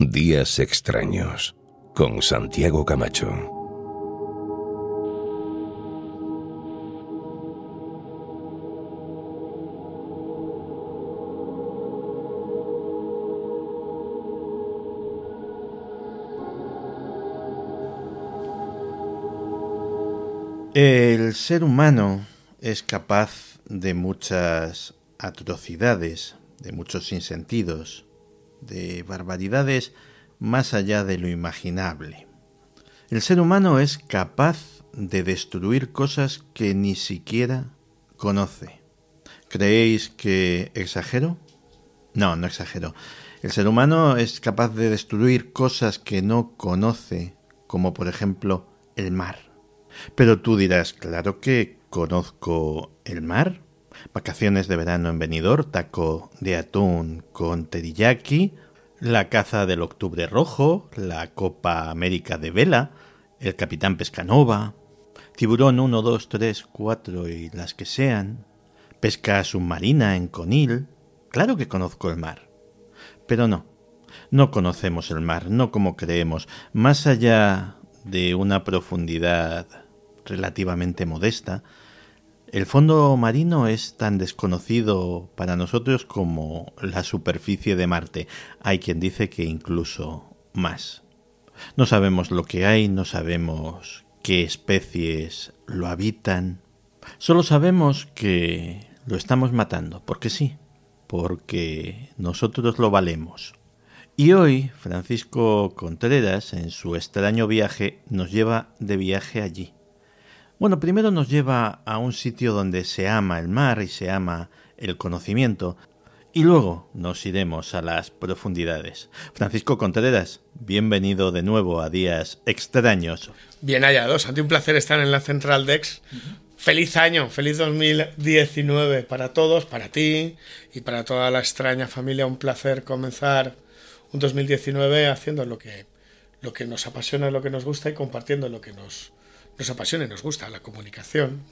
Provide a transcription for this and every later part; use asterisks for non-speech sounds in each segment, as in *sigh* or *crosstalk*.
Días extraños con Santiago Camacho. El ser humano es capaz de muchas atrocidades, de muchos sinsentidos, de barbaridades más allá de lo imaginable. El ser humano es capaz de destruir cosas que ni siquiera conoce. ¿Creéis que exagero? No, no exagero. El ser humano es capaz de destruir cosas que no conoce, como por ejemplo el mar. Pero tú dirás, claro que conozco el mar. Vacaciones de verano en Benidorm, taco de atún con teriyaki, la caza del octubre rojo, la Copa América de vela, el Capitán Pescanova, tiburón 1, 2, 3, 4 y las que sean, pesca submarina en Conil. Claro que conozco el mar. Pero no, no conocemos el mar, no como creemos, más allá de una profundidad relativamente modesta, el fondo marino es tan desconocido para nosotros como la superficie de Marte. Hay quien dice que incluso más. No sabemos lo que hay, no sabemos qué especies lo habitan. Solo sabemos que lo estamos matando, porque sí, porque nosotros lo valemos. Y hoy Francisco Contreras, en su extraño viaje, nos lleva de viaje allí bueno, primero nos lleva a un sitio donde se ama el mar y se ama el conocimiento, y luego nos iremos a las profundidades. Francisco Contreras, bienvenido de nuevo a Días Extraños. Bien hallados, ante un placer estar en la Central Dex. Feliz año, feliz 2019 para todos, para ti y para toda la extraña familia. Un placer comenzar un 2019 haciendo lo que, lo que nos apasiona, lo que nos gusta y compartiendo lo que nos, nos apasiona y nos gusta la comunicación,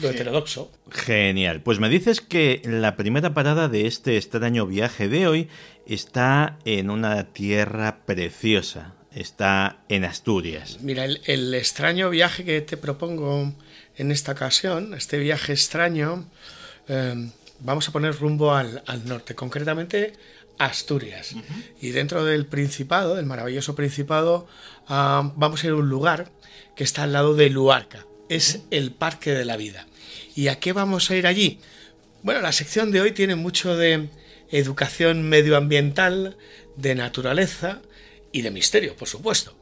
lo heterodoxo. Genial. Pues me dices que la primera parada de este extraño viaje de hoy está en una tierra preciosa. Está en Asturias. Mira, el, extraño viaje que te propongo en esta ocasión, este viaje extraño, eh, vamos a poner rumbo al, norte, concretamente Asturias. Y dentro del Principado, del maravilloso Principado, ah, vamos a ir a un lugar que está al lado de Luarca. Es el Parque de la Vida. ¿Y a qué vamos a ir allí? Bueno, la sección de hoy tiene mucho de educación medioambiental, de naturaleza y de misterio, por supuesto.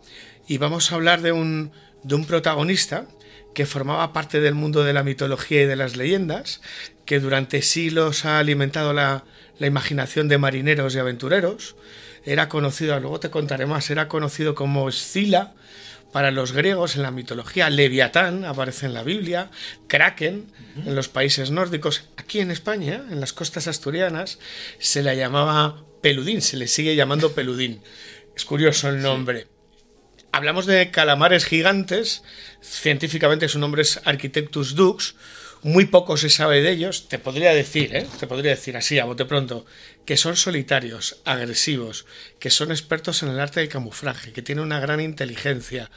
Y vamos a hablar de un, de un protagonista que formaba parte del mundo de la mitología y de las leyendas, que durante siglos ha alimentado la, la imaginación de marineros y aventureros. Era conocido, luego te contaré más, era conocido como Escila, para los griegos, en la mitología, Leviatán aparece en la Biblia, Kraken en los países nórdicos. Aquí en España, en las costas asturianas, se le llamaba Peludín, se le sigue llamando Peludín. Es curioso el nombre. Hablamos de calamares gigantes, científicamente su nombre es Architectus dux, muy poco se sabe de ellos, te podría decir, ¿eh? te podría decir así a bote pronto, que son solitarios, agresivos, que son expertos en el arte del camuflaje, que tienen una gran inteligencia,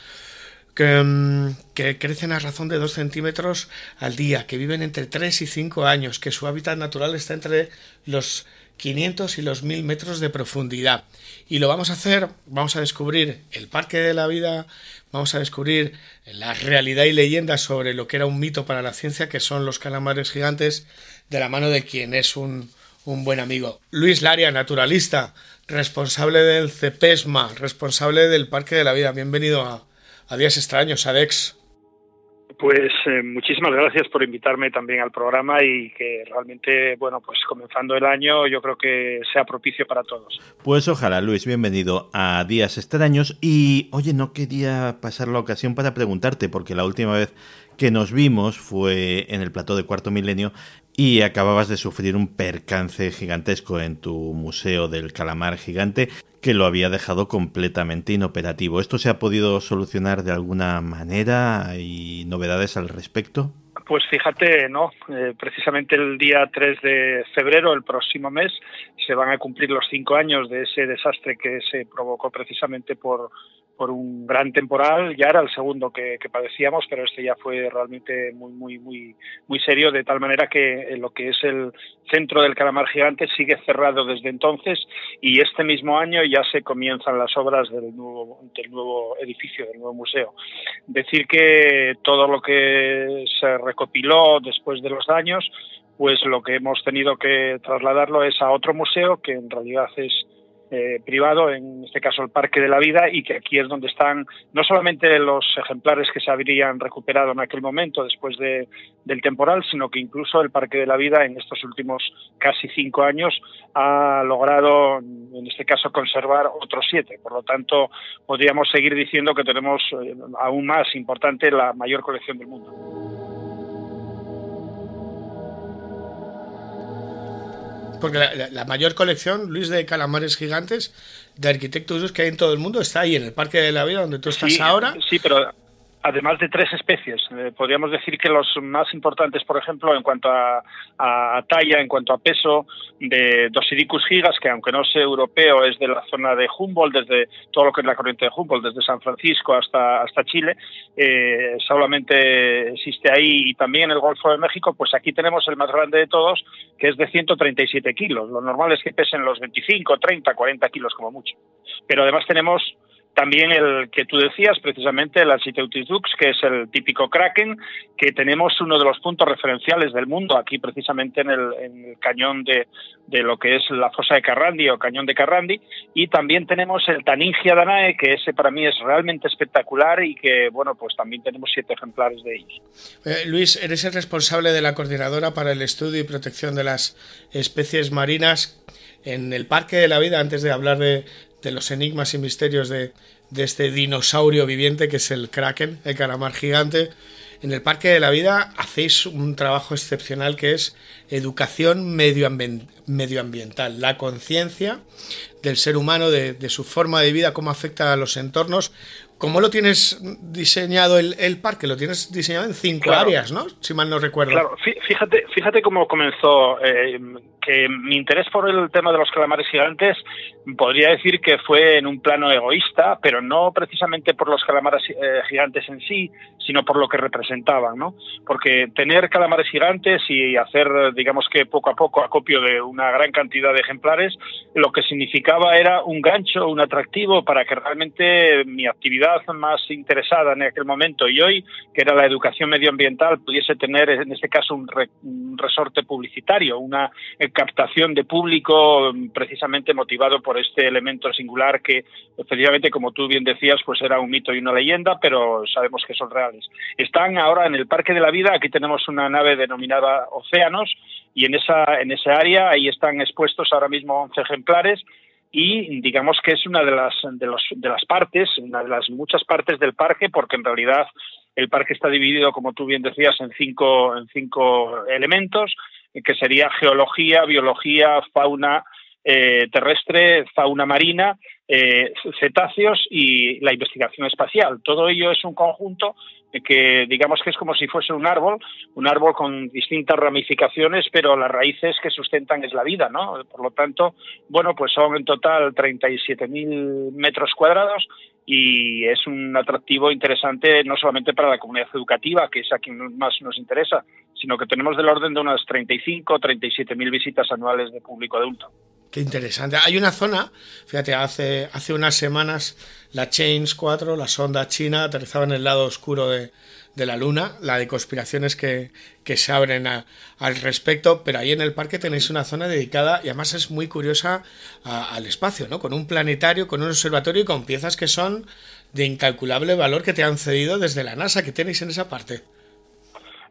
que, mm, que, crecen a razón de 2 centímetros al día, que viven entre 3 y 5 años, que su hábitat natural está entre los 500 y los 1000 metros de profundidad. Y lo vamos a hacer, vamos a descubrir el Parque de la Vida vamos a descubrir la realidad y leyenda sobre lo que era un mito para la ciencia, que son los calamares gigantes, de la mano de quien es un, buen amigo. Luis Laria, naturalista, responsable del CEPESMA, responsable del Parque de la Vida. Bienvenido a, Días Extraños, ADEX. Pues eh, muchísimas gracias por invitarme también al programa y que realmente, bueno, pues comenzando el año yo creo que sea propicio para todos. Pues ojalá, Luis, bienvenido a Días Extraños. Y oye, no quería pasar la ocasión para preguntarte, porque la última vez que nos vimos fue en el plató de Cuarto Milenio y acababas de sufrir un percance gigantesco en tu Museo del Calamar Gigante que lo había dejado completamente inoperativo. ¿Esto se ha podido solucionar de alguna manera? ¿Hay novedades al respecto? Pues fíjate, no, eh, precisamente el día 3 de febrero, el próximo mes, se van a cumplir los cinco años de ese desastre que se provocó precisamente por, por un gran temporal, ya era el segundo que, padecíamos, pero este ya fue realmente muy, muy, muy, muy serio, de tal manera que lo que es el centro del calamar gigante sigue cerrado desde entonces y este mismo año ya se comienzan las obras del nuevo, del nuevo edificio, del nuevo museo. Decir que todo lo que se recopiló después de los daños, pues lo que hemos tenido que trasladarlo es a otro museo que en realidad es eh, privado, en este caso el Parque de la Vida, y que aquí es donde están no solamente los ejemplares que se habrían recuperado en aquel momento después de, del temporal, sino que incluso el Parque de la Vida en estos últimos casi cinco años ha logrado, en este caso, conservar otros siete. Por lo tanto, podríamos seguir diciendo que tenemos eh, aún más importante la mayor colección del mundo. Porque la, mayor colección, Luis, de calamares gigantes de arquitectos que hay en todo el mundo está ahí en el Parque de la Vida, donde tú estás ahora. Sí, pero además de tres especies. Eh, podríamos decir que los más importantes, por ejemplo, en cuanto a, talla, en cuanto a peso, de Dosidicus gigas, que aunque no sea europeo, es de la zona de Humboldt, desde todo lo que es la corriente de Humboldt, desde San Francisco hasta, hasta Chile, eh, solamente existe ahí y también en el Golfo de México, pues aquí tenemos el más grande de todos, que es de 137 kilos. Lo normal es que pesen los 25, 30, 40 kilos como mucho. Pero además tenemos también el que tú decías, precisamente el Ansiteutis dux, que es el típico kraken, que tenemos uno de los puntos referenciales del mundo, aquí precisamente en el, cañón de, lo que es la fosa de Carrandi o cañón de Carrandi, y también tenemos el Taningia danae, que ese para mí es realmente espectacular y que, bueno, pues también tenemos siete ejemplares de ellos. Eh, Luis, eres el responsable de la coordinadora para el estudio y protección de las especies marinas en el Parque de la Vida, antes de hablar de, de los enigmas y misterios de, este dinosaurio viviente que es el kraken, el calamar gigante. En el Parque de la Vida hacéis un trabajo excepcional que es educación medioambiental, la conciencia del ser humano, de, su forma de vida, cómo afecta a los entornos. ¿Cómo lo tienes diseñado el, parque? Lo tienes diseñado en cinco áreas, ¿no? Si mal no recuerdo. Claro, fíjate, fíjate cómo comenzó. Eh, que mi interés por el tema de los calamares gigantes podría decir que fue en un plano egoísta, pero no precisamente por los calamares eh, gigantes en sí, sino por lo que representaban, ¿no? Porque tener calamares gigantes y hacer, digamos que poco a poco acopio de una gran cantidad de ejemplares, lo que significaba era un gancho, un atractivo para que realmente mi actividad más interesada en aquel momento y hoy, que era la educación medioambiental, pudiese tener en este caso un, resorte publicitario, una captación de público precisamente motivado por este elemento singular que efectivamente, como tú bien decías, pues era un mito y una leyenda, pero sabemos que son reales. Están ahora en el Parque de la Vida, aquí tenemos una nave denominada Océanos y en esa, en esa área ahí están expuestos ahora mismo 11 ejemplares y digamos que es una de las, de, los, de las partes, una de las muchas partes del parque, porque en realidad el parque está dividido, como tú bien decías, en cinco, en cinco elementos que sería geología, biología, fauna eh, terrestre, fauna marina, eh, cetáceos y la investigación espacial. Todo ello es un conjunto que digamos que es como si fuese un árbol, un árbol con distintas ramificaciones, pero las raíces que sustentan es la vida, ¿no? Por lo tanto, bueno, pues son en total 37.000 metros cuadrados y es un atractivo interesante no solamente para la comunidad educativa, que es a quien más nos interesa, sino que tenemos del orden de unas 35 o 37 mil visitas anuales de público adulto. Qué interesante. Hay una zona, fíjate, hace, hace unas semanas la Chains 4, la sonda china, aterrizaba en el lado oscuro de, la Luna, la de conspiraciones que, se abren al respecto, pero ahí en el parque tenéis una zona dedicada y además es muy curiosa al espacio, ¿no? Con un planetario, con un observatorio y con piezas que son de incalculable valor que te han cedido desde la NASA, que tenéis en esa parte.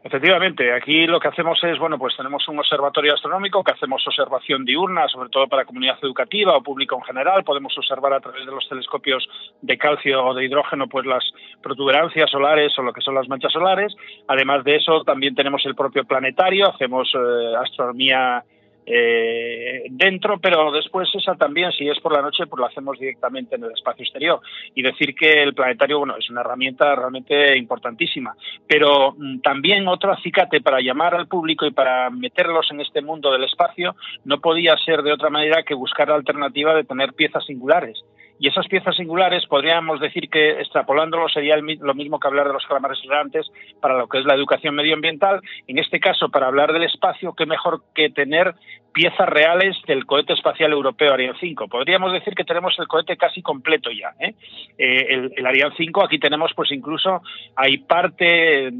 Efectivamente, aquí lo que hacemos es, bueno, pues tenemos un observatorio astronómico que hacemos observación diurna, sobre todo para comunidad educativa o público en general. Podemos observar a través de los telescopios de calcio o de hidrógeno, pues las protuberancias solares o lo que son las manchas solares. Además de eso, también tenemos el propio planetario, hacemos eh, astronomía eh, dentro, pero después esa también, si es por la noche, pues lo hacemos directamente en el espacio exterior. Y decir que el planetario, bueno, es una herramienta realmente importantísima. Pero mm, también otro acicate para llamar al público y para meterlos en este mundo del espacio no podía ser de otra manera que buscar la alternativa de tener piezas singulares. Y esas piezas singulares podríamos decir que, extrapolándolo, sería lo mismo que hablar de los calamares gigantes para lo que es la educación medioambiental. En este caso, para hablar del espacio, qué mejor que tener piezas reales del cohete espacial europeo Ariane 5. Podríamos decir que tenemos el cohete casi completo ya. ¿eh? Eh, el, el, Ariane 5, aquí tenemos pues incluso, hay parte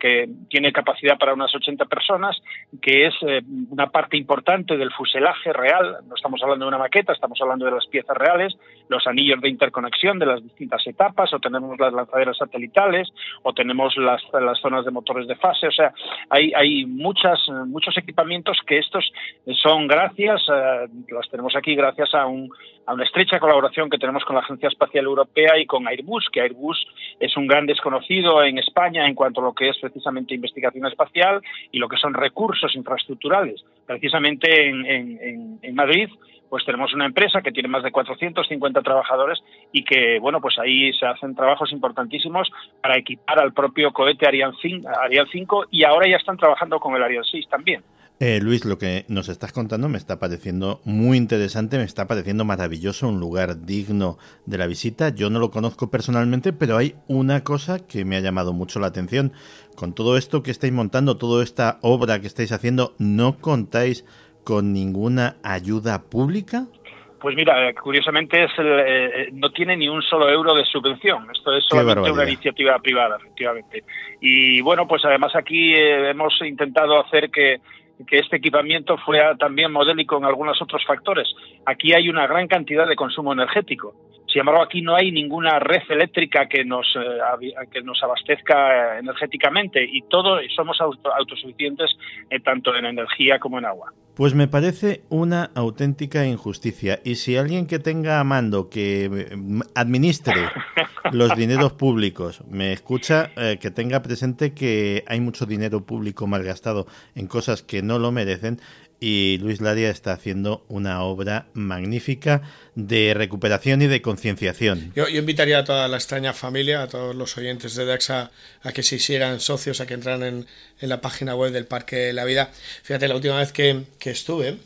que tiene capacidad para unas 80 personas, que es eh, una parte importante del fuselaje real. No estamos hablando de una maqueta, estamos hablando de las piezas reales, los anillos de interconexión de las distintas etapas, o tenemos las lanzaderas satelitales, o tenemos las, las zonas de motores de fase. O sea, hay, hay muchas, muchos equipamientos que estos son gracias, eh, las tenemos aquí gracias a, un, a una estrecha colaboración que tenemos con la Agencia Espacial Europea y con Airbus, que Airbus es un gran desconocido en España en cuanto a lo que es precisamente investigación espacial y lo que son recursos infraestructurales. Precisamente en, Madrid pues tenemos una empresa que tiene más de 450 trabajadores y que, bueno, pues ahí se hacen trabajos importantísimos para equipar al propio cohete Ariane 5, Ariane 5 y ahora ya están trabajando con el Ariane 6 también. Eh, Luis, lo que nos estás contando me está pareciendo muy interesante, me está pareciendo maravilloso, un lugar digno de la visita. Yo no lo conozco personalmente, pero hay una cosa que me ha llamado mucho la atención. Con todo esto que estáis montando, toda esta obra que estáis haciendo, ¿no contáis con ninguna ayuda pública? Pues mira, curiosamente es el, eh, no tiene ni un solo euro de subvención. Esto es solamente una iniciativa privada, efectivamente. Y bueno, pues además aquí eh, hemos intentado hacer que que este equipamiento fuera también modélico en algunos otros factores. Aquí hay una gran cantidad de consumo energético. Sin embargo, aquí no hay ninguna red eléctrica que nos, eh, que nos abastezca energéticamente y todos somos autosuficientes eh, tanto en energía como en agua. Pues me parece una auténtica injusticia. Y si alguien que tenga a mando, que mm, administre *laughs* los dineros públicos, me escucha, eh, que tenga presente que hay mucho dinero público malgastado en cosas que no lo merecen, y Luis Laria está haciendo una obra magnífica de recuperación y de concienciación. Yo, invitaría a toda la extraña familia, a todos los oyentes de DAXA, a que se hicieran socios, a que entraran en, la página web del Parque de la Vida. Fíjate, la última vez que, estuve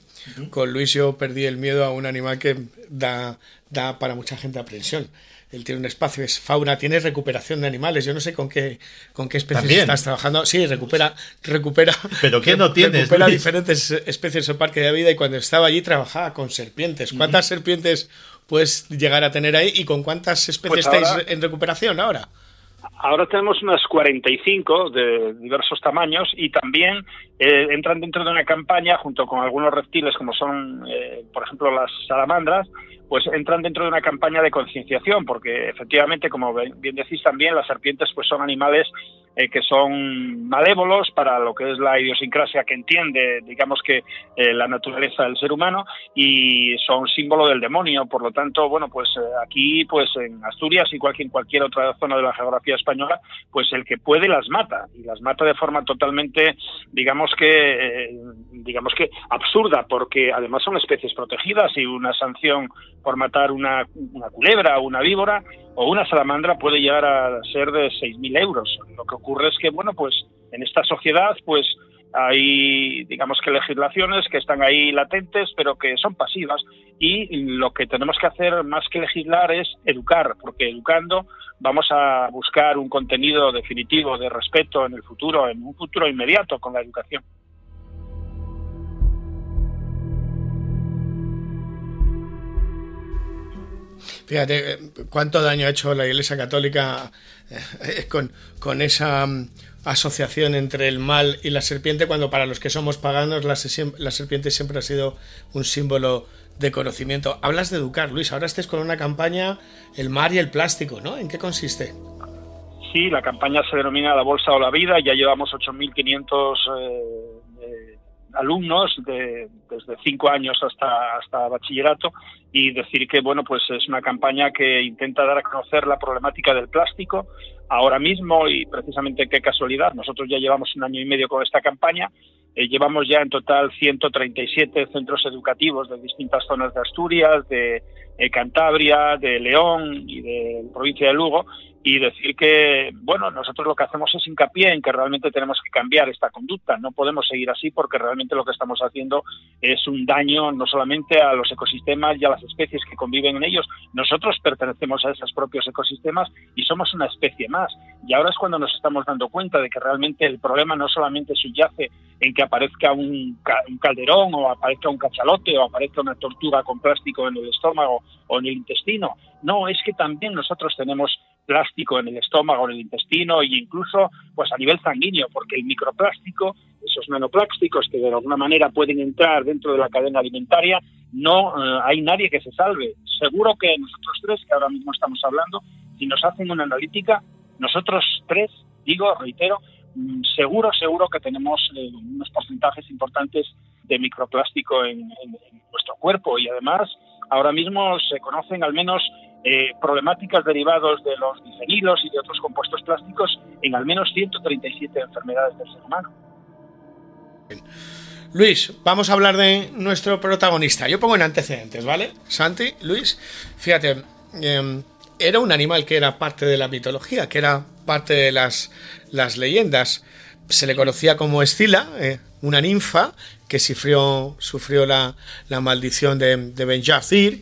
con Luis yo perdí el miedo a un animal que da, da para mucha gente aprensión él tiene un espacio, es fauna, tiene recuperación de animales. Yo no sé con qué, con qué especies estás trabajando. Sí, recupera, recupera. ¿Pero qué no tienes? Recupera diferentes especies del parque de vida y cuando estaba allí trabajaba con serpientes. ¿Cuántas serpientes puedes llegar a tener ahí y con cuántas especies pues estáis en recuperación ahora? Ahora tenemos unas 45 de diversos tamaños y también eh, entran dentro de una campaña junto con algunos reptiles como son, eh, por ejemplo, las salamandras, pues entran dentro de una campaña de concienciación, porque efectivamente, como bien decís también, las serpientes pues son animales eh, que son malévolos para lo que es la idiosincrasia que entiende, digamos que eh, la naturaleza del ser humano y son símbolo del demonio. Por lo tanto, bueno, pues eh, aquí, pues en Asturias, igual que en cualquier otra zona de la geografía española, pues el que puede las mata y las mata de forma totalmente, digamos que, digamos que absurda, porque además son especies protegidas y una sanción por matar una, una culebra una víbora o una salamandra puede llegar a ser de 6.000 euros. Lo que ocurre es que, bueno, pues en esta sociedad, pues hay, digamos que legislaciones que están ahí latentes, pero que son pasivas. Y lo que tenemos que hacer más que legislar es educar, porque educando vamos a buscar un contenido definitivo de respeto en el futuro, en un futuro inmediato con la educación. Fíjate eh, cuánto daño ha hecho la Iglesia Católica eh, con, con esa mm, asociación entre el mal y la serpiente, cuando para los que somos paganos la, serpiente siempre ha sido un símbolo de conocimiento. Hablas de educar, Luis, ahora estés con una campaña El mar y el plástico, ¿no? ¿En qué consiste? Sí, la campaña se denomina La Bolsa o la Vida, ya llevamos 8.500 eh, alumnos de, desde cinco años hasta, hasta bachillerato y decir que bueno pues es una campaña que intenta dar a conocer la problemática del plástico ahora mismo y precisamente qué casualidad nosotros ya llevamos un año y medio con esta campaña eh, llevamos ya en total 137 centros educativos de distintas zonas de Asturias, de eh, Cantabria, de León y de provincia de Lugo y decir que, bueno, nosotros lo que hacemos es hincapié en que realmente tenemos que cambiar esta conducta. No podemos seguir así porque realmente lo que estamos haciendo es un daño no solamente a los ecosistemas y a las especies que conviven en ellos. Nosotros pertenecemos a esos propios ecosistemas y somos una especie más. Y ahora es cuando nos estamos dando cuenta de que realmente el problema no solamente subyace en que aparezca un, un calderón o aparezca un cachalote o aparezca una tortuga con plástico en el estómago o en el intestino. No, es que también nosotros tenemos plástico en el estómago, en el intestino e incluso pues a nivel sanguíneo, porque el microplástico, esos nanoplásticos que de alguna manera pueden entrar dentro de la cadena alimentaria, no eh, hay nadie que se salve. Seguro que nosotros tres, que ahora mismo estamos hablando, si nos hacen una analítica, nosotros tres, digo, reitero, mm, seguro, seguro que tenemos eh, unos porcentajes importantes de microplástico en, en, nuestro cuerpo y además ahora mismo se conocen al menos eh, problemáticas derivadas de los bifenilos y de otros compuestos plásticos en al menos 137 enfermedades del ser humano. Luis, vamos a hablar de nuestro protagonista. Yo pongo en antecedentes, ¿vale? Santi, Luis, fíjate, em, era un animal que era parte de la mitología, que era parte de las, las leyendas. Se le conocía como Escila, eh, una ninfa que sufrió, sufrió la, la maldición de, de Ben eh,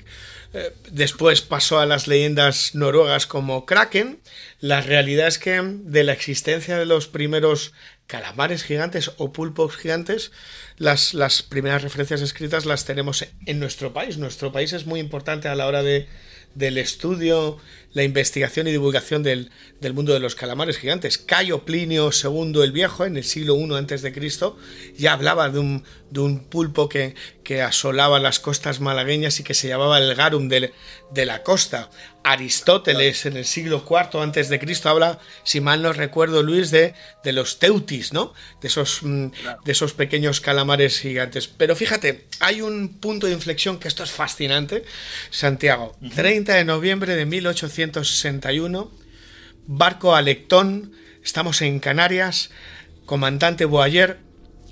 después pasó a las leyendas noruegas como Kraken. La realidad es que de la existencia de los primeros calamares gigantes o pulpos gigantes, las, las primeras referencias escritas las tenemos en nuestro país. Nuestro país es muy importante a la hora de, del estudio, la investigación y divulgación del, mundo de los calamares gigantes. Cayo Plinio II el Viejo, en el siglo I a.C., ya hablaba de un, de un pulpo que, que, asolaba las costas malagueñas y que se llamaba el garum de, de la costa. Aristóteles, en el siglo IV antes de Cristo, habla, si mal no recuerdo, Luis, de, de los teutis, ¿no? De esos, mm, de esos pequeños calamares gigantes. Pero fíjate, hay un punto de inflexión que esto es fascinante. Santiago, 30 de noviembre de 1861, barco Alectón, estamos en Canarias, comandante Boayer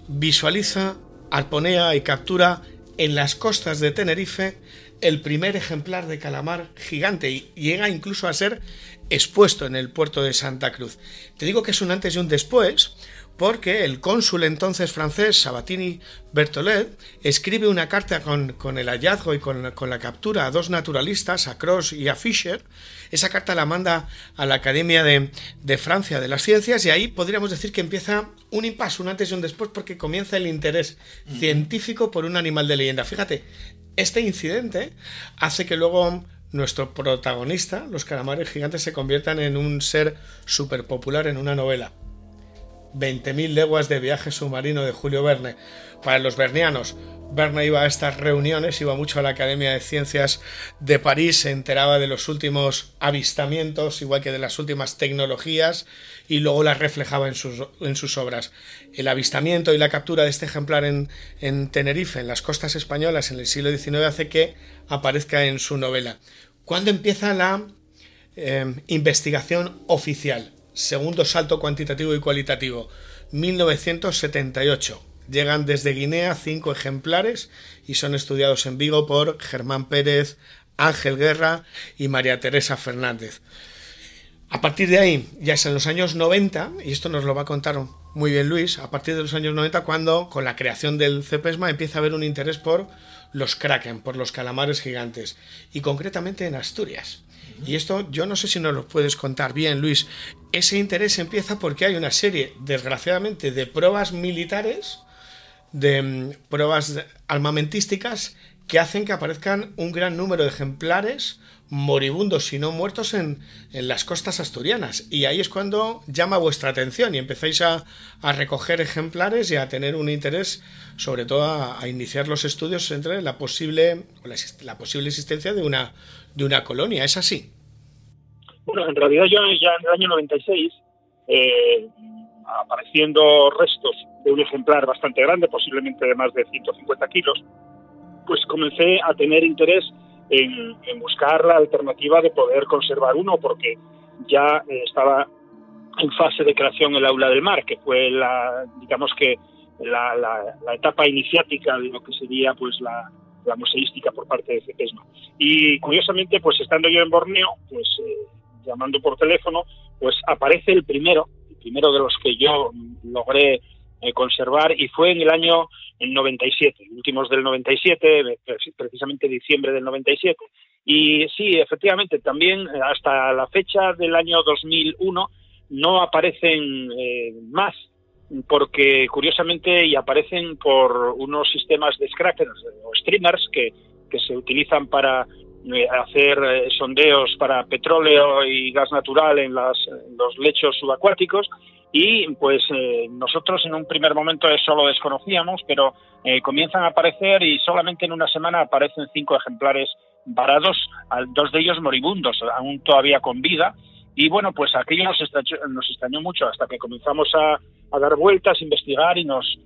visualiza, arponea y captura en las costas de Tenerife el primer ejemplar de calamar gigante y llega incluso a ser expuesto en el puerto de Santa Cruz. Te digo que es un antes y un después, porque el cónsul entonces francés, Sabatini Bertolet, escribe una carta con, el hallazgo y con, la captura a dos naturalistas, a Cross y a Fischer. Esa carta la manda a la Academia de, Francia de las Ciencias y ahí podríamos decir que empieza un impasse, un antes y un después, porque comienza el interés científico por un animal de leyenda. Fíjate, este incidente hace que luego nuestro protagonista, los calamares gigantes, se conviertan en un ser súper popular en una novela. 20.000 leguas de viaje submarino de Julio Verne. Para los bernianos, Verne iba a estas reuniones, iba mucho a la Academia de Ciencias de París, se enteraba de los últimos avistamientos, igual que de las últimas tecnologías, y luego las reflejaba en sus, obras. El avistamiento y la captura de este ejemplar en, en Tenerife, en las costas españolas, en el siglo XIX, hace que aparezca en su novela. ¿Cuándo empieza la eh, investigación oficial? Segundo salto cuantitativo y cualitativo, 1978. Llegan desde Guinea cinco ejemplares y son estudiados en Vigo por Germán Pérez, Ángel Guerra y María Teresa Fernández. A partir de ahí, ya es en los años 90, y esto nos lo va a contar muy bien Luis, a partir de los años 90 cuando con la creación del CEPESMA empieza a haber un interés por los kraken, por los calamares gigantes, y concretamente en Asturias. Y esto yo no sé si nos lo puedes contar bien, Luis. Ese interés empieza porque hay una serie, desgraciadamente, de pruebas militares, de mm, pruebas armamentísticas, que hacen que aparezcan un gran número de ejemplares moribundos, si no muertos, en, las costas asturianas. Y ahí es cuando llama vuestra atención y empezáis a, recoger ejemplares y a tener un interés, sobre todo a, iniciar los estudios entre la posible, la, posible existencia de una, de una colonia. ¿Es así? Bueno, en realidad yo ya en el año 96, eh, apareciendo restos de un ejemplar bastante grande, posiblemente de más de 150 kilos, pues comencé a tener interés en, buscar la alternativa de poder conservar uno, porque ya eh, estaba en fase de creación el aula del mar, que fue la, digamos que la, la, etapa iniciática de lo que sería pues la, la museística por parte de CEPESMA. Y curiosamente, pues estando yo en Borneo, pues eh, llamando por teléfono, pues aparece el primero, el primero de los que yo logré eh, conservar y fue en el año en 97, últimos del 97, precisamente diciembre del 97. Y sí, efectivamente, también eh, hasta la fecha del año 2001 no aparecen más porque curiosamente y aparecen por unos sistemas de scrappers o streamers que, se utilizan para eh, hacer eh, sondeos para petróleo y gas natural en, las, los lechos subacuáticos. Y pues eh, nosotros en un primer momento eso lo desconocíamos, pero comienzan a aparecer y solamente en una semana aparecen cinco ejemplares varados, dos de ellos moribundos, aún todavía con vida, y bueno, pues aquello nos extrañó, mucho hasta que comenzamos a, dar vueltas, a investigar y nos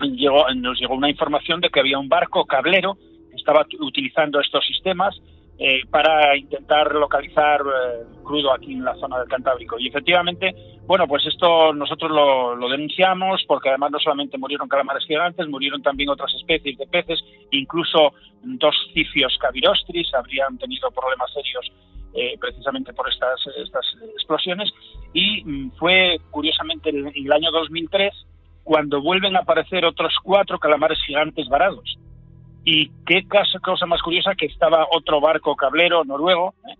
llegó, nos llegó una información de que había un barco cablero que estaba utilizando estos sistemas eh, para intentar localizar eh, crudo aquí en la zona del Cantábrico. Y efectivamente, bueno, pues esto nosotros lo, lo, denunciamos porque además no solamente murieron calamares gigantes, murieron también otras especies de peces, incluso dos cifios cavirostris habrían tenido problemas serios eh, precisamente por estas, estas explosiones. Y mm, fue curiosamente en el año 2003 cuando vuelven a aparecer otros cuatro calamares gigantes varados. Y qué cosa, más curiosa que estaba otro barco cablero noruego, ¿eh?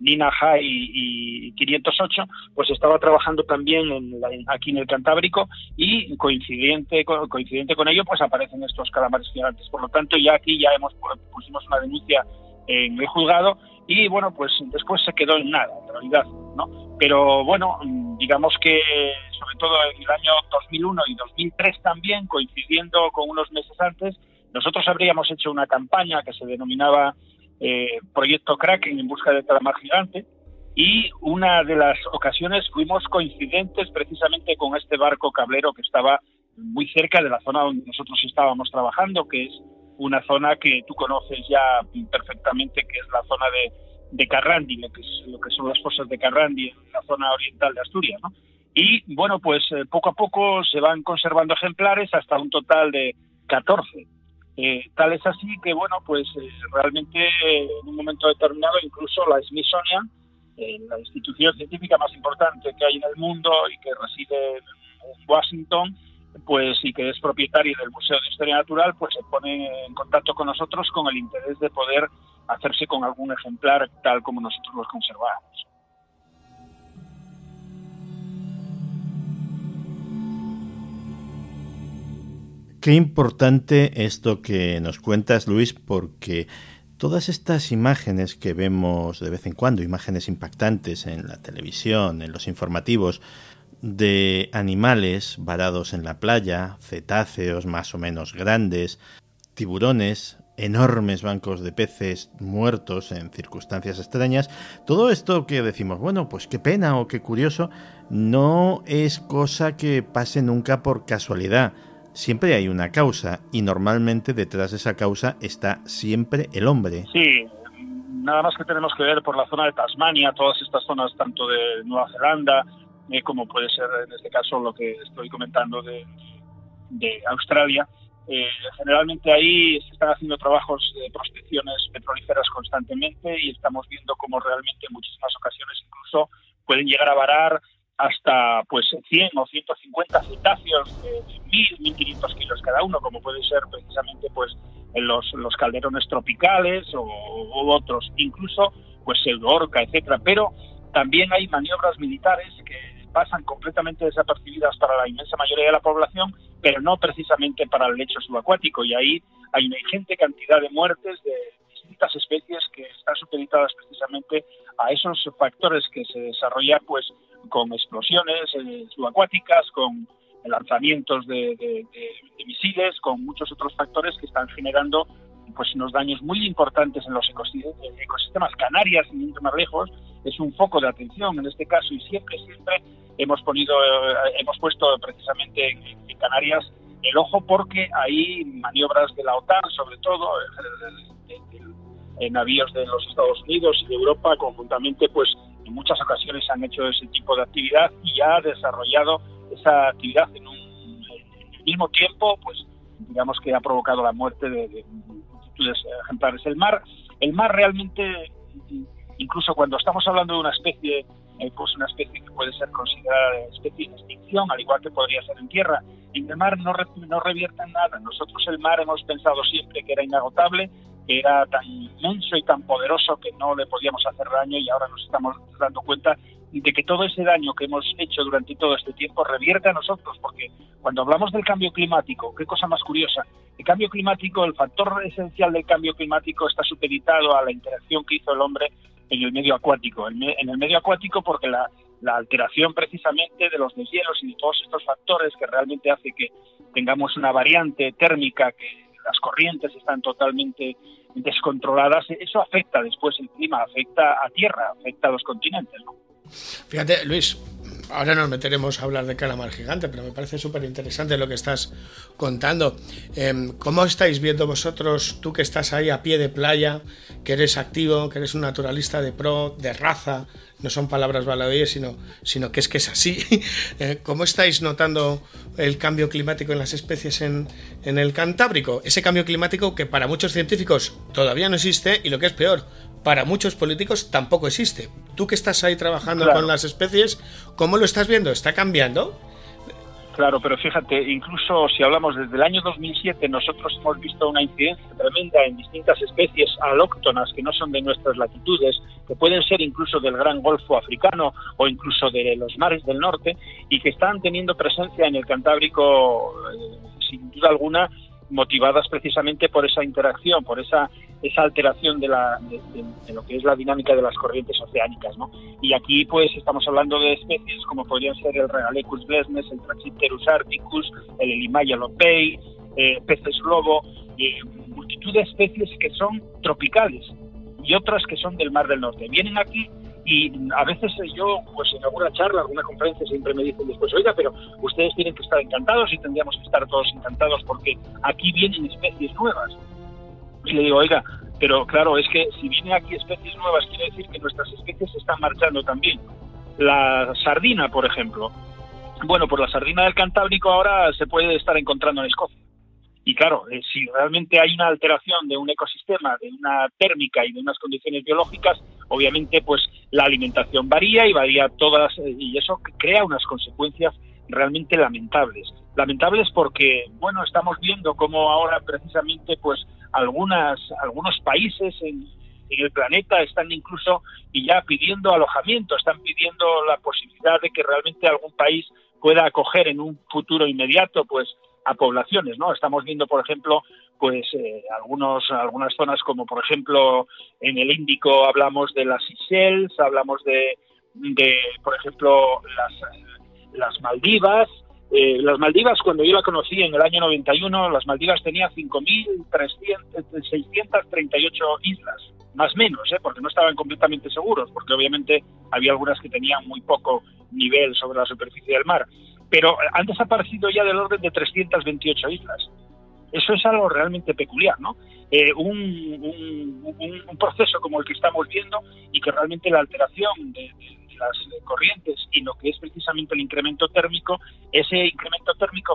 Nina High y, 508, pues estaba trabajando también aquí en el Cantábrico y coincidente, coincidente con ello, pues aparecen estos calamares gigantes. Por lo tanto, ya aquí ya hemos pusimos una denuncia en el juzgado y bueno, pues después se quedó en nada, en realidad, ¿no? Pero bueno, digamos que sobre todo en el año 2001 y 2003 también, coincidiendo con unos meses antes, nosotros habríamos hecho una campaña que se denominaba eh, Proyecto Kraken en busca de calamar gigante y una de las ocasiones fuimos coincidentes precisamente con este barco cablero que estaba muy cerca de la zona donde nosotros estábamos trabajando, que es una zona que tú conoces ya perfectamente, que es la zona de, Carrandi, lo que, es, lo que son las fosas de Carrandi, en la zona oriental de Asturias. ¿no? Y bueno, pues eh, poco a poco se van conservando ejemplares hasta un total de 14. Eh, tal es así que, bueno, pues eh, realmente en un momento determinado incluso la Smithsonian, la institución científica más importante que hay en el mundo y que reside en Washington, pues y que es propietario del Museo de Historia Natural, pues se pone en contacto con nosotros con el interés de poder hacerse con algún ejemplar tal como nosotros los conservamos. Qué importante esto que nos cuentas, Luis, porque todas estas imágenes que vemos de vez en cuando, imágenes impactantes en la televisión, en los informativos, de animales varados en la playa, cetáceos más o menos grandes, tiburones, enormes bancos de peces muertos en circunstancias extrañas, todo esto que decimos, bueno, pues qué pena o qué curioso, no es cosa que pase nunca por casualidad. Siempre hay una causa y normalmente detrás de esa causa está siempre el hombre. Sí, nada más que tenemos que ver por la zona de Tasmania, todas estas zonas tanto de Nueva Zelanda, eh, como puede ser en este caso lo que estoy comentando de, Australia. Eh, generalmente ahí se están haciendo trabajos de prospecciones petrolíferas constantemente y estamos viendo cómo realmente en muchísimas ocasiones incluso pueden llegar a varar hasta pues 100 o 150 cetáceos de 1000, 1500 kilos cada uno, como puede ser precisamente pues en los, calderones tropicales o, otros, incluso pues el orca, etcétera. Pero también hay maniobras militares que pasan completamente desapercibidas para la inmensa mayoría de la población, pero no precisamente para el lecho subacuático. Y ahí hay una ingente cantidad de muertes de distintas especies que están supeditadas precisamente a esos factores que se desarrollan pues con explosiones eh, subacuáticas, con lanzamientos de, misiles, con muchos otros factores que están generando pues unos daños muy importantes en los ecosistemas. Canarias, sin ir más lejos, es un foco de atención en este caso y siempre, siempre hemos, ponido, eh, hemos puesto precisamente en, Canarias el ojo porque hay maniobras de la OTAN, sobre todo, en navíos de los Estados Unidos y de Europa conjuntamente, pues en muchas ocasiones han hecho ese tipo de actividad y ha desarrollado esa actividad en, un, en el mismo tiempo, pues digamos que ha provocado la muerte de, multitudes ejemplares. El mar, el mar realmente, incluso cuando estamos hablando de una especie, eh, pues una especie que puede ser considerada especie de extinción, al igual que podría ser en tierra, en el mar no, no revierte nada. Nosotros el mar hemos pensado siempre que era inagotable, que era tan inmenso y tan poderoso que no le podíamos hacer daño y ahora nos estamos dando cuenta de que todo ese daño que hemos hecho durante todo este tiempo revierte a nosotros, porque cuando hablamos del cambio climático, qué cosa más curiosa, el cambio climático, el factor esencial del cambio climático está supeditado a la interacción que hizo el hombre en el medio acuático, en el medio acuático porque la, la alteración precisamente de los deshielos y de todos estos factores que realmente hace que tengamos una variante térmica que las corrientes están totalmente descontroladas, eso afecta después el clima, afecta a tierra, afecta a los continentes. ¿no? Fíjate, Luis, ahora nos meteremos a hablar de calamar gigante, pero me parece súper interesante lo que estás contando. Em, ¿Cómo estáis viendo vosotros, tú que estás ahí a pie de playa, que eres activo, que eres un naturalista de pro, de raza, no son palabras baladíes, sino, sino que es que es así. *laughs* Eh, ¿Cómo estáis notando el cambio climático en las especies en, en el Cantábrico? Ese cambio climático que para muchos científicos todavía no existe y lo que es peor, para muchos políticos tampoco existe. Tú que estás ahí trabajando con las especies, ¿cómo lo estás viendo? ¿Está cambiando? Claro, pero fíjate, incluso si hablamos desde el año 2007, nosotros hemos visto una incidencia tremenda en distintas especies alóctonas que no son de nuestras latitudes, que pueden ser incluso del Gran Golfo Africano o incluso de los mares del norte, y que están teniendo presencia en el Cantábrico, eh, sin duda alguna, motivadas precisamente por esa interacción, por esa, esa alteración de, la, de, lo que es la dinámica de las corrientes oceánicas. ¿no? Y aquí pues estamos hablando de especies como podrían ser el Regalecus blesnes, el Trachypterus arcticus, el Elimaya lopei, eh, peces globo, eh, multitud de especies que son tropicales y otras que son del Mar del Norte. Vienen aquí y a veces yo, pues en alguna charla, alguna conferencia, siempre me dicen después, oiga, pero ustedes tienen que estar encantados y tendríamos que estar todos encantados porque aquí vienen especies nuevas. Y le digo, oiga, pero claro, es que si vienen aquí especies nuevas, quiere decir que nuestras especies se están marchando también. La sardina, por ejemplo. Bueno, pues la sardina del Cantábrico ahora se puede estar encontrando en Escocia. Y claro, eh, si realmente hay una alteración de un ecosistema, de una térmica y de unas condiciones biológicas, obviamente pues la alimentación varía y varía todas y eso crea unas consecuencias realmente lamentables. Lamentables porque, bueno, estamos viendo cómo ahora precisamente pues algunas algunos países en, el planeta están incluso y ya pidiendo alojamiento, están pidiendo la posibilidad de que realmente algún país pueda acoger en un futuro inmediato pues a poblaciones, ¿no? Estamos viendo, por ejemplo, pues eh, algunos algunas zonas como por ejemplo en el Índico hablamos de las Seychelles, hablamos de, de por ejemplo las Maldivas, eh, las Maldivas cuando yo la conocí en el año 91, las Maldivas tenía 5.638 islas, más menos, ¿eh? porque no estaban completamente seguros, porque obviamente había algunas que tenían muy poco nivel sobre la superficie del mar pero han desaparecido ya del orden de 328 islas. Eso es algo realmente peculiar, ¿no? Eh, un, proceso como el que estamos viendo y que realmente la alteración de, las corrientes y lo que es precisamente el incremento térmico, ese incremento térmico,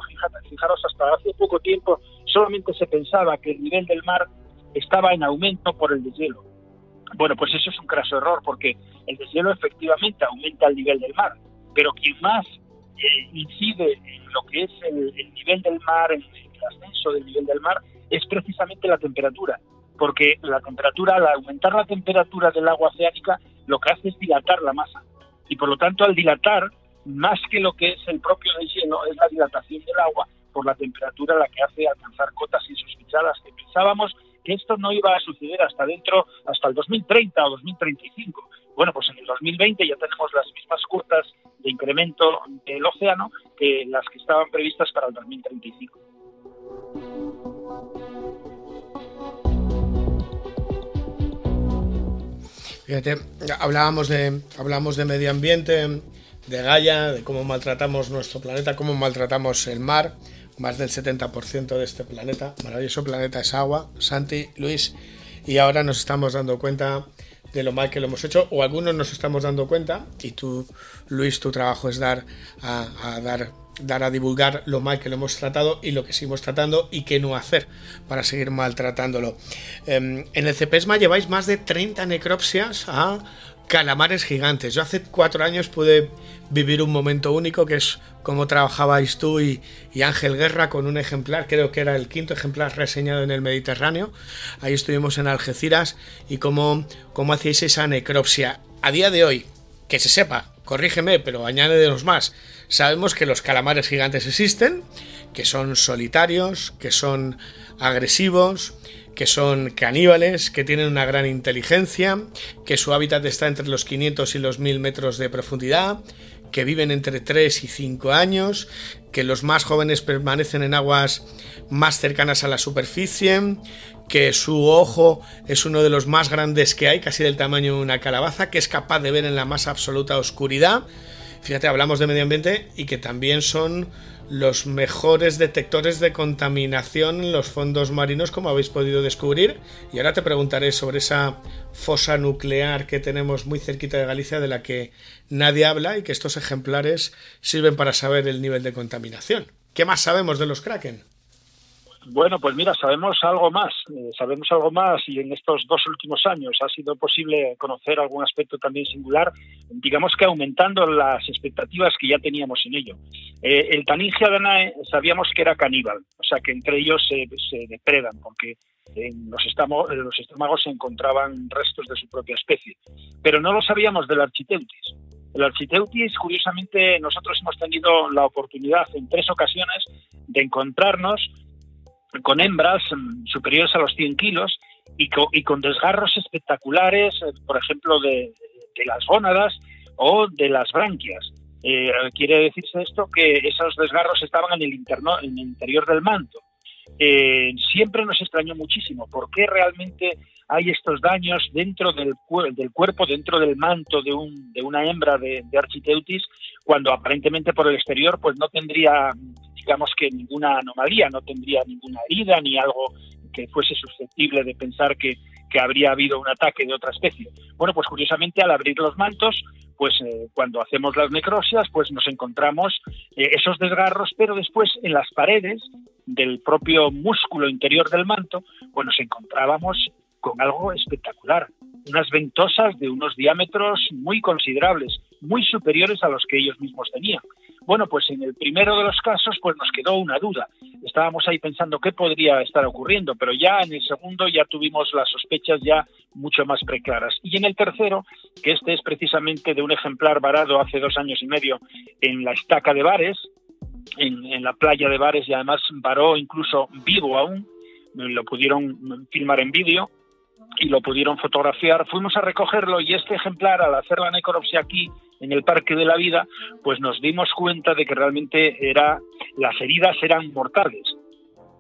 fijaros, hasta hace poco tiempo solamente se pensaba que el nivel del mar estaba en aumento por el deshielo. Bueno, pues eso es un craso error porque el deshielo efectivamente aumenta el nivel del mar, pero quien más incide en lo que es el, nivel del mar, en el ascenso del nivel del mar, es precisamente la temperatura. Porque la temperatura, al aumentar la temperatura del agua oceánica, lo que hace es dilatar la masa. Y por lo tanto, al dilatar, más que lo que es el propio deshielo, es la dilatación del agua por la temperatura la que hace alcanzar cotas insospechadas que pensábamos que esto no iba a suceder hasta dentro, hasta el 2030 o 2035. Bueno, pues en el 2020 ya tenemos las mismas cotas de incremento del océano que las que estaban previstas para el 2035. Fíjate, hablábamos de, hablábamos de medio ambiente, de Gaia, de cómo maltratamos nuestro planeta, cómo maltratamos el mar. Más del 70% de este planeta, maravilloso planeta, es agua. Santi, Luis, y ahora nos estamos dando cuenta de lo mal que lo hemos hecho, o algunos nos estamos dando cuenta, y tú, Luis, tu trabajo es dar a, dar dar a divulgar lo mal que lo hemos tratado y lo que seguimos tratando y qué no hacer para seguir maltratándolo. Em, en el CEPESMA lleváis más de 30 necropsias a calamares gigantes. Yo hace cuatro años pude vivir un momento único que es como trabajabais tú y, Ángel Guerra con un ejemplar, creo que era el quinto ejemplar reseñado en el Mediterráneo. Ahí estuvimos en Algeciras y cómo, cómo hacíais esa necropsia. A día de hoy, que se sepa, corrígeme, pero añádenos más. Sabemos que los calamares gigantes existen, que son solitarios, que son agresivos, que son caníbales, que tienen una gran inteligencia, que su hábitat está entre los 500 y los 1000 metros de profundidad, que viven entre 3 y 5 años, que los más jóvenes permanecen en aguas más cercanas a la superficie, que su ojo es uno de los más grandes que hay, casi del tamaño de una calabaza, que es capaz de ver en la más absoluta oscuridad. Fíjate, hablamos de medio ambiente y que también son los mejores detectores de contaminación en los fondos marinos, como habéis podido descubrir. Y ahora te preguntaré sobre esa fosa nuclear que tenemos muy cerquita de Galicia, de la que nadie habla y que estos ejemplares sirven para saber el nivel de contaminación. ¿Qué más sabemos de los kraken? Bueno, pues mira, sabemos algo más, eh, sabemos algo más y en estos dos últimos años ha sido posible conocer algún aspecto también singular, digamos que aumentando las expectativas que ya teníamos en ello. Eh, el Taningia danae sabíamos que era caníbal, o sea que entre ellos se, depredan porque en los, estómagos, en los estómagos se encontraban restos de su propia especie, pero no lo sabíamos del Architeutis. El Architeutis, curiosamente, nosotros hemos tenido la oportunidad en tres ocasiones de encontrarnos con hembras mm, superiores a los 100 kilos y, con desgarros espectaculares, eh, por ejemplo, de, las gónadas o de las branquias. Eh, quiere decirse esto que esos desgarros estaban en el, interno, en el interior del manto. Eh, siempre nos extrañó muchísimo por qué realmente hay estos daños dentro del, del cuerpo, dentro del manto de, un, de una hembra de, de, Architeutis, cuando aparentemente por el exterior pues no tendría digamos que ninguna anomalía, no tendría ninguna herida ni algo que fuese susceptible de pensar que, habría habido un ataque de otra especie. Bueno, pues curiosamente al abrir los mantos, pues eh, cuando hacemos las necrosias, pues nos encontramos eh, esos desgarros, pero después en las paredes del propio músculo interior del manto, pues nos encontrábamos con algo espectacular, unas ventosas de unos diámetros muy considerables, muy superiores a los que ellos mismos tenían. Bueno, pues en el primero de los casos pues nos quedó una duda. Estábamos ahí pensando qué podría estar ocurriendo, pero ya en el segundo ya tuvimos las sospechas ya mucho más preclaras. Y en el tercero, que este es precisamente de un ejemplar varado hace dos años y medio en la estaca de Bares, en, en la playa de Bares y además varó incluso vivo aún, lo pudieron filmar en vídeo y lo pudieron fotografiar. Fuimos a recogerlo y este ejemplar, al hacer la necropsia aquí, en el Parque de la Vida, pues nos dimos cuenta de que realmente era, las heridas eran mortales.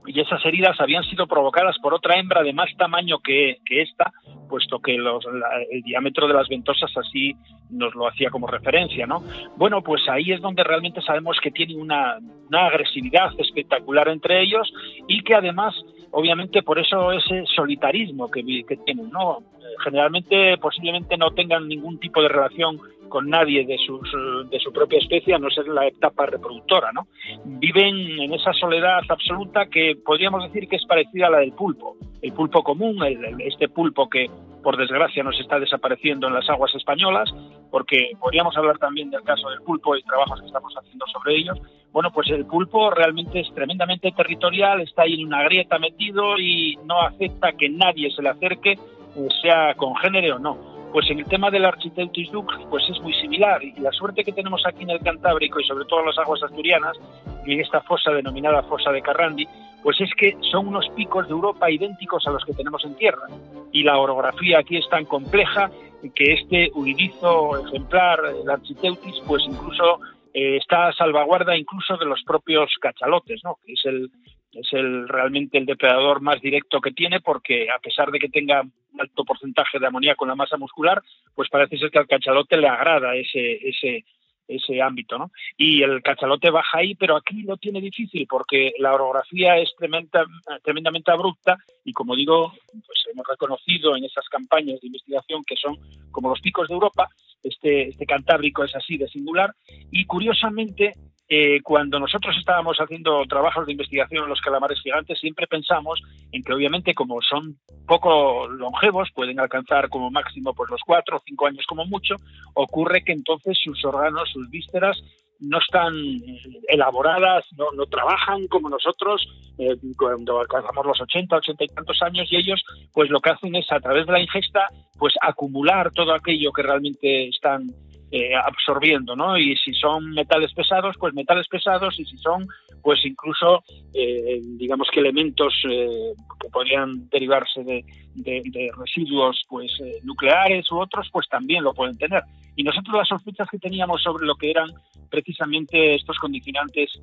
Y esas heridas habían sido provocadas por otra hembra de más tamaño que, que esta, puesto que el diámetro de las ventosas así nos lo hacía como referencia, ¿no? Bueno, pues ahí es donde realmente sabemos que tienen una, una agresividad espectacular entre ellos y que además, obviamente, por eso ese solitarismo que, tienen, ¿no? Generalmente, posiblemente no tengan ningún tipo de relación con nadie de, sus, de su propia especie, a no ser la etapa reproductora, ¿no? Viven en esa soledad absoluta que podríamos decir que es parecida a la del pulpo. El pulpo común, este pulpo que por desgracia nos está desapareciendo en las aguas españolas, porque podríamos hablar también del caso del pulpo y trabajos que estamos haciendo sobre ellos. Bueno, pues el pulpo realmente es tremendamente territorial, está ahí en una grieta metido y no acepta que nadie se le acerque, eh, sea congénere o no pues en el tema del Architeutis dux, pues es muy similar. Y la suerte que tenemos aquí en el Cantábrico y sobre todo en las aguas asturianas, y en esta fosa denominada fosa de Carrandi, pues es que son unos picos de Europa idénticos a los que tenemos en tierra. Y la orografía aquí es tan compleja que este huidizo ejemplar, el Architeutis, pues incluso eh, está a salvaguarda incluso de los propios cachalotes, ¿no? que es el, es el realmente el depredador más directo que tiene porque a pesar de que tenga alto porcentaje de amoníaco en la masa muscular, pues parece ser que al cachalote le agrada ese ese ese ámbito, ¿no? Y el cachalote baja ahí, pero aquí lo tiene difícil porque la orografía es tremenda, tremendamente abrupta y como digo, pues hemos reconocido en esas campañas de investigación que son como los picos de Europa, este, este Cantábrico es así de singular y curiosamente eh, cuando nosotros estábamos haciendo trabajos de investigación en los calamares gigantes, siempre pensamos en que obviamente como son poco longevos, pueden alcanzar como máximo pues los cuatro o cinco años como mucho, ocurre que entonces sus órganos, sus vísceras, no están eh, elaboradas, no, no trabajan como nosotros eh, cuando alcanzamos los 80, 80 y tantos años y ellos pues lo que hacen es a través de la ingesta pues acumular todo aquello que realmente están eh, absorbiendo, ¿no? Y si son metales pesados, pues metales pesados, y si son, pues incluso, eh, digamos que elementos eh, que podrían derivarse de, residuos, pues nucleares u otros, pues también lo pueden tener. Y nosotros las sospechas que teníamos sobre lo que eran precisamente estos condicionantes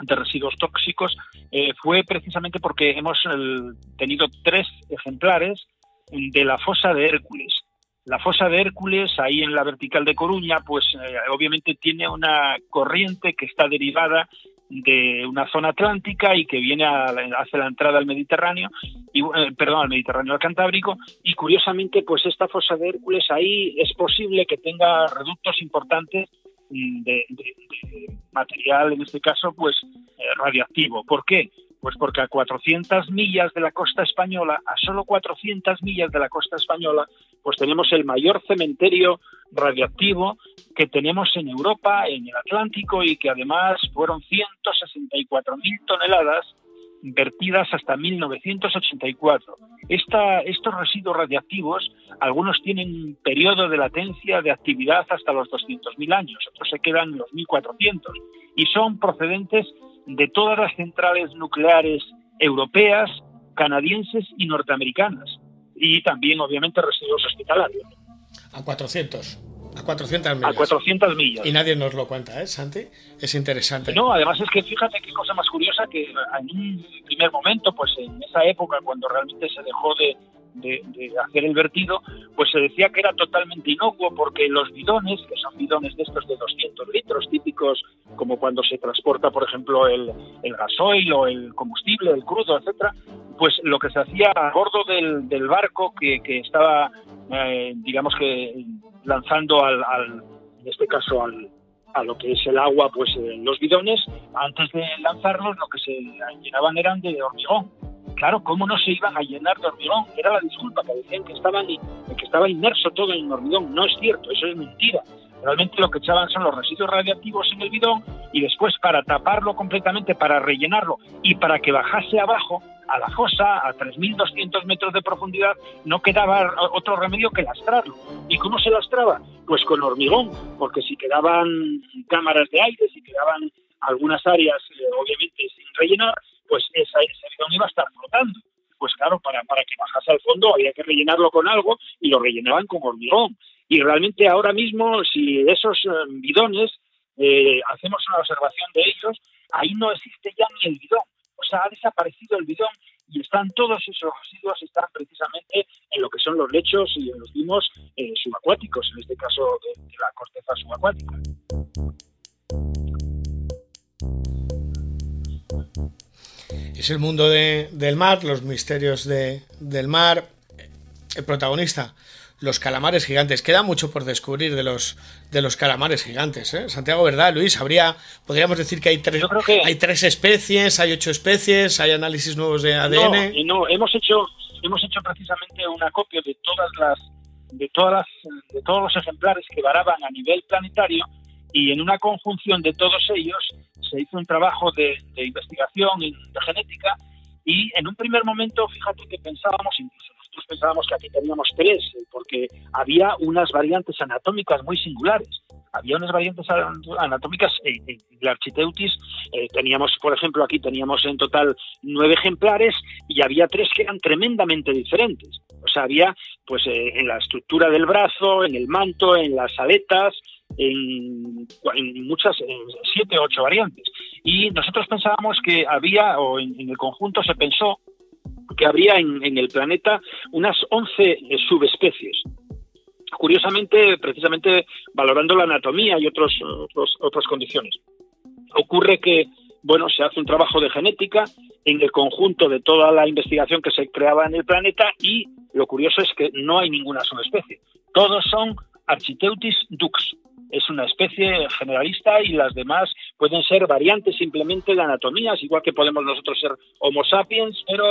de residuos tóxicos fue precisamente porque hemos tenido tres ejemplares de la fosa de Hércules la fosa de Hércules, ahí en la vertical de Coruña, pues eh, obviamente tiene una corriente que está derivada de una zona atlántica y que viene hacia la entrada al Mediterráneo, y, eh, perdón, al Mediterráneo al Cantábrico, y curiosamente, pues esta fosa de Hércules ahí es posible que tenga reductos importantes mm, de, material, en este caso, pues eh, radiactivo. ¿Por qué? Pues porque a 400 millas de la costa española, a solo 400 millas de la costa española, pues tenemos el mayor cementerio radiactivo que tenemos en Europa, en el Atlántico, y que además fueron 164.000 toneladas vertidas hasta 1984. Esta, estos residuos radiactivos, algunos tienen un periodo de latencia de actividad hasta los 200.000 años, otros se quedan en los 1.400, y son procedentes de todas las centrales nucleares europeas, canadienses y norteamericanas. Y también, obviamente, residuos hospitalarios. A 400. A 400 millas. A 400 millas. Y nadie nos lo cuenta, ¿eh, Santi? Es interesante. No, además es que fíjate qué cosa más curiosa que en un primer momento, pues en esa época, cuando realmente se dejó de, de, hacer el vertido, pues se decía que era totalmente inocuo porque los bidones, que son bidones de estos de 200 litros típicos, como cuando se transporta, por ejemplo, el, gasoil o el combustible, el crudo, etcétera, pues lo que se hacía a bordo del, barco que, estaba, eh, digamos que lanzando al, en este caso al, a lo que es el agua, pues los bidones, antes de lanzarlos lo que se llenaban eran de hormigón Claro, ¿cómo no se iban a llenar de hormigón? Era la disculpa que decían que, estaban, que estaba inmerso todo en hormigón. No es cierto, eso es mentira. Realmente lo que echaban son los residuos radiactivos en el bidón y después para taparlo completamente, para rellenarlo y para que bajase abajo a la fosa a 3.200 metros de profundidad, no quedaba otro remedio que lastrarlo. ¿Y cómo se lastraba? Pues con hormigón, porque si quedaban cámaras de aire, si quedaban algunas áreas eh, obviamente sin rellenar, pues esa, ese bidón iba a estar flotando. Pues claro, para, para que bajase al fondo había que rellenarlo con algo y lo rellenaban con hormigón. Y realmente ahora mismo, si esos eh, bidones eh, hacemos una observación de ellos, ahí no existe ya ni el bidón. O sea, ha desaparecido el bidón y están todos esos residuos están precisamente en lo que son los lechos y en los limos eh, subacuáticos, en este caso de la corteza subacuática. Es el mundo del mar, los misterios del mar. El protagonista, los calamares gigantes. Queda mucho por descubrir de los, de los calamares gigantes. ¿eh? Santiago, ¿verdad, Luis? Habría, podríamos decir que hay tres, hay tres especies, hay ocho especies, hay análisis nuevos de ADN. No, no, hemos hecho, hemos hecho precisamente una copia de todas las, de todas las, de todos los ejemplares que varaban a nivel planetario y en una conjunción de todos ellos se hizo un trabajo de, investigación de genética y en un primer momento, fíjate que pensábamos, incluso nosotros pensábamos que aquí teníamos tres, porque había unas variantes anatómicas muy singulares. Había unas variantes anatómicas en, la Architeutis, eh, teníamos, por ejemplo, aquí teníamos en total nueve ejemplares y había tres que eran tremendamente diferentes. O sea, había pues eh, en la estructura del brazo, en el manto, en las aletas, en, muchas, siete o ocho variantes. Y nosotros pensábamos que había, o en, el conjunto se pensó, que habría en, el planeta unas 11 subespecies curiosamente, precisamente valorando la anatomía y otros, otras condiciones. Ocurre que, bueno, se hace un trabajo de genética en el conjunto de toda la investigación que se creaba en el planeta y lo curioso es que no hay ninguna subespecie. Todos son Architeutis dux. Es una especie generalista y las demás pueden ser variantes simplemente de anatomías, igual que podemos nosotros ser Homo sapiens, pero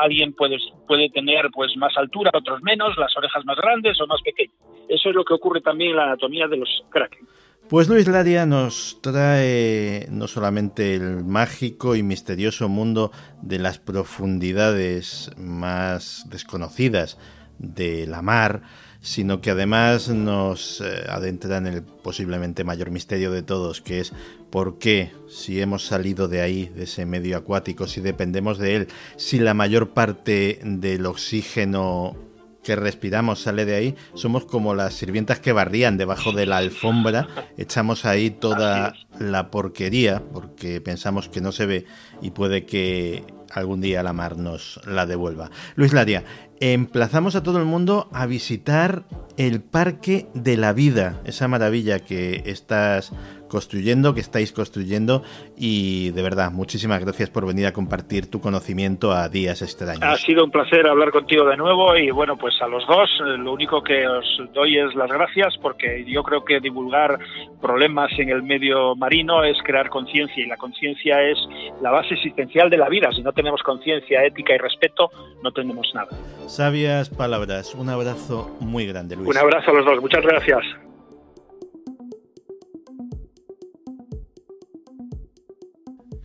alguien puede, puede tener pues más altura, otros menos, las orejas más grandes o más pequeñas. Eso es lo que ocurre también en la anatomía de los kraken. Pues Luis Laria nos trae no solamente el mágico y misterioso mundo de las profundidades más desconocidas de la mar, sino que además nos eh, adentra en el posiblemente mayor misterio de todos, que es por qué, si hemos salido de ahí, de ese medio acuático, si dependemos de él, si la mayor parte del oxígeno que respiramos sale de ahí, somos como las sirvientas que barrían debajo de la alfombra, echamos ahí toda la porquería porque pensamos que no se ve y puede que algún día la mar nos la devuelva. Luis Laria, emplazamos a todo el mundo a visitar el Parque de la Vida, esa maravilla que estás construyendo, que estáis construyendo y de verdad, muchísimas gracias por venir a compartir tu conocimiento a Días Extraños. Ha sido un placer hablar contigo de nuevo y bueno, pues a los dos eh, lo único que os doy es las gracias porque yo creo que divulgar problemas en el medio marino es crear conciencia y la conciencia es la base existencial de la vida. Si no tenemos conciencia, ética y respeto, no tenemos nada. Sabias palabras. Un abrazo muy grande, Luis. Un abrazo a los dos. Muchas gracias.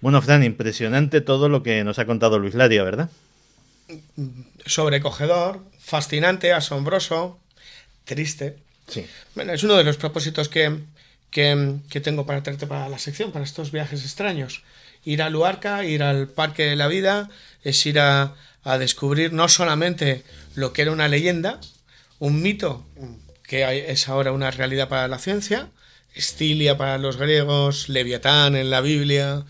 Bueno, Fran, impresionante todo lo que nos ha contado Luis Laria, ¿verdad? Sobrecogedor, fascinante, asombroso, triste. Sí. Bueno, es uno de los propósitos que, que, tengo para traerte para la sección, para estos viajes extraños. Ir a Luarca, ir al Parque de la Vida, es ir a, a descubrir no solamente lo que era una leyenda, un mito que es ahora una realidad para la ciencia, Estilia para los griegos, Leviatán en la Biblia,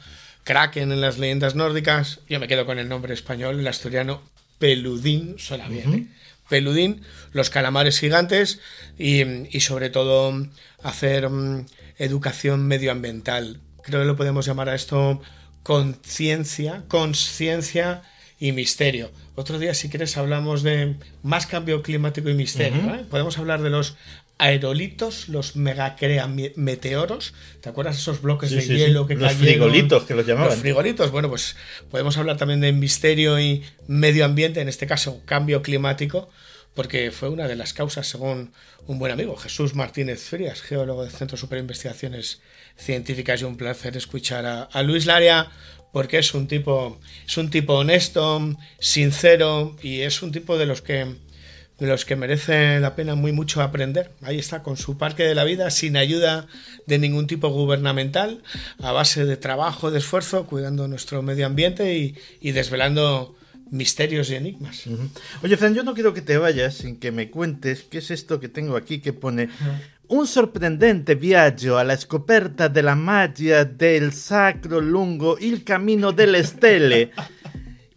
Kraken en las leyendas nórdicas, yo me quedo con el nombre español, el asturiano Peludín, suena bien, ¿eh? Peludín, los calamares gigantes y, y sobre todo hacer mm, educación medioambiental. Creo que lo podemos llamar a esto conciencia, conciencia y misterio. Otro día, si quieres, hablamos de más cambio climático y misterio. ¿eh? Podemos hablar de los aerolitos, los megacrea meteoros. ¿Te acuerdas esos bloques de hielo que Los frigolitos que los llamaban. Los frigolitos. Bueno, pues podemos hablar también de misterio y medio ambiente, en este caso cambio climático, porque fue una de las causas, según un buen amigo, Jesús Martínez Frías, geólogo del Centro Super Investigaciones Científicas, y un placer escuchar a, a Luis Laria porque es un tipo es un tipo honesto, sincero y es un tipo de los que de los que merece la pena muy mucho aprender. Ahí está, con su parque de la vida, sin ayuda de ningún tipo gubernamental, a base de trabajo, de esfuerzo, cuidando nuestro medio ambiente y, desvelando misterios y enigmas. Oye, Fran, yo no quiero que te vayas sin que me cuentes qué es esto que tengo aquí que pone un sorprendente viaggio alla scoperta della magia del sacro lungo il cammino delle stelle. *laughs*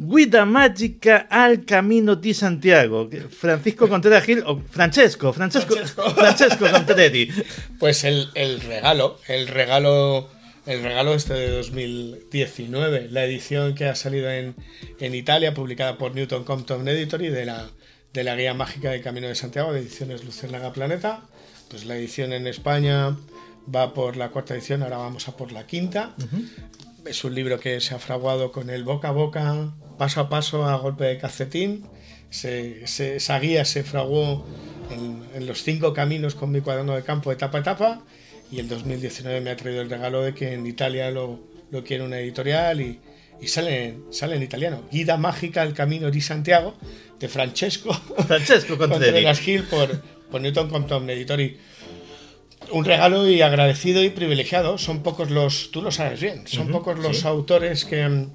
Guida mágica al camino di Santiago. Francisco Contreras Gil, o Francesco, Francesco, Francesco, *laughs* Pues el, el, regalo, el regalo, el regalo este de 2019, la edición que ha salido en, en Italia, publicada por Newton Compton Editory, de la, de la guía mágica del Camino de Santiago, de ediciones Lucernaga Planeta. Pues la edición en España va por la cuarta edición, ahora vamos a por la quinta. Es un libro que se ha fraguado con el boca a boca paso a paso a golpe de cacetín. esa guía se fraguó en, los cinco caminos con mi cuaderno de campo etapa a etapa y el 2019 me ha traído el regalo de que en Italia lo, quiere una editorial y, sale, sale en italiano. Guida mágica al camino de Santiago de Francesco, Francesco Contreras *laughs* Gil por, por Newton Compton Editori. Un regalo y agradecido y privilegiado. Son pocos los, tú lo sabes bien, son pocos los autores que,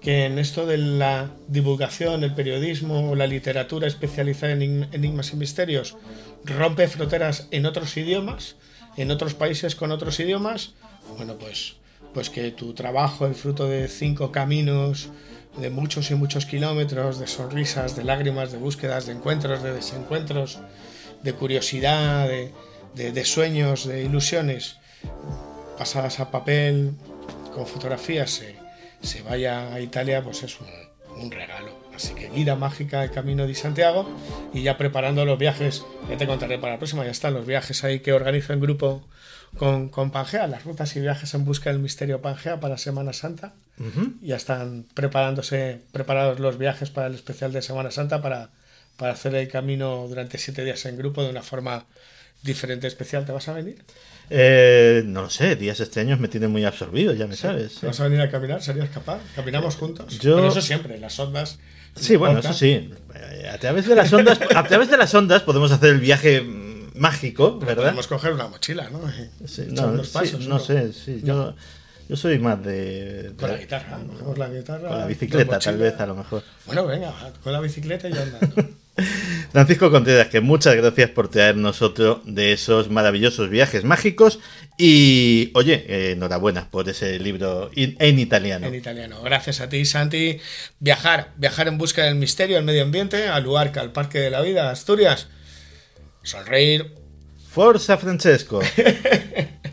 que en esto de la divulgación, el periodismo o la literatura especializada en enigmas y misterios rompe fronteras en otros idiomas, en otros países con otros idiomas, bueno, pues, pues que tu trabajo, el fruto de cinco caminos, de muchos y muchos kilómetros, de sonrisas, de lágrimas, de búsquedas, de encuentros, de desencuentros, de curiosidad, de, sueños, de ilusiones, pasadas a papel, con fotografías, se, vaya a Italia, pues es un regalo. Así que guía mágica el Camino de Santiago y ya preparando los viajes, ya te contaré para la próxima, ya están los viajes ahí que organizo en grupo con, con Pangea, las rutas y viajes en busca del misterio Pangea para Semana Santa. Ya están preparándose, preparados los viajes para el especial de Semana Santa para, para hacer el camino durante siete días en grupo de una forma diferente, especial. ¿Te vas a venir? Eh, no lo sé, días extraños me tienen muy absorbido, ya me sabes. ¿Vas a venir a caminar? ¿Serías capaz? ¿Caminamos juntos? Yo... Pero eso siempre, las ondas. Sí, bueno, eso sí. A través de las ondas, a través de las ondas podemos hacer el viaje mágico, ¿verdad? Podemos coger una mochila, ¿no? no, sé, sí, yo, yo soy más de, Con la guitarra, con la guitarra. Con la bicicleta, tal vez, a lo mejor. Bueno, venga, con la bicicleta y andando. Francisco Contreras, que muchas gracias por traernos otro de esos maravillosos viajes mágicos. Y oye, eh, enhorabuena por ese libro en italiano. En italiano. Gracias a ti, Santi. Viajar, viajar en busca del misterio, al medio ambiente, al lugar al Parque de la Vida, Asturias. Sonreír. Forza Francesco. *laughs*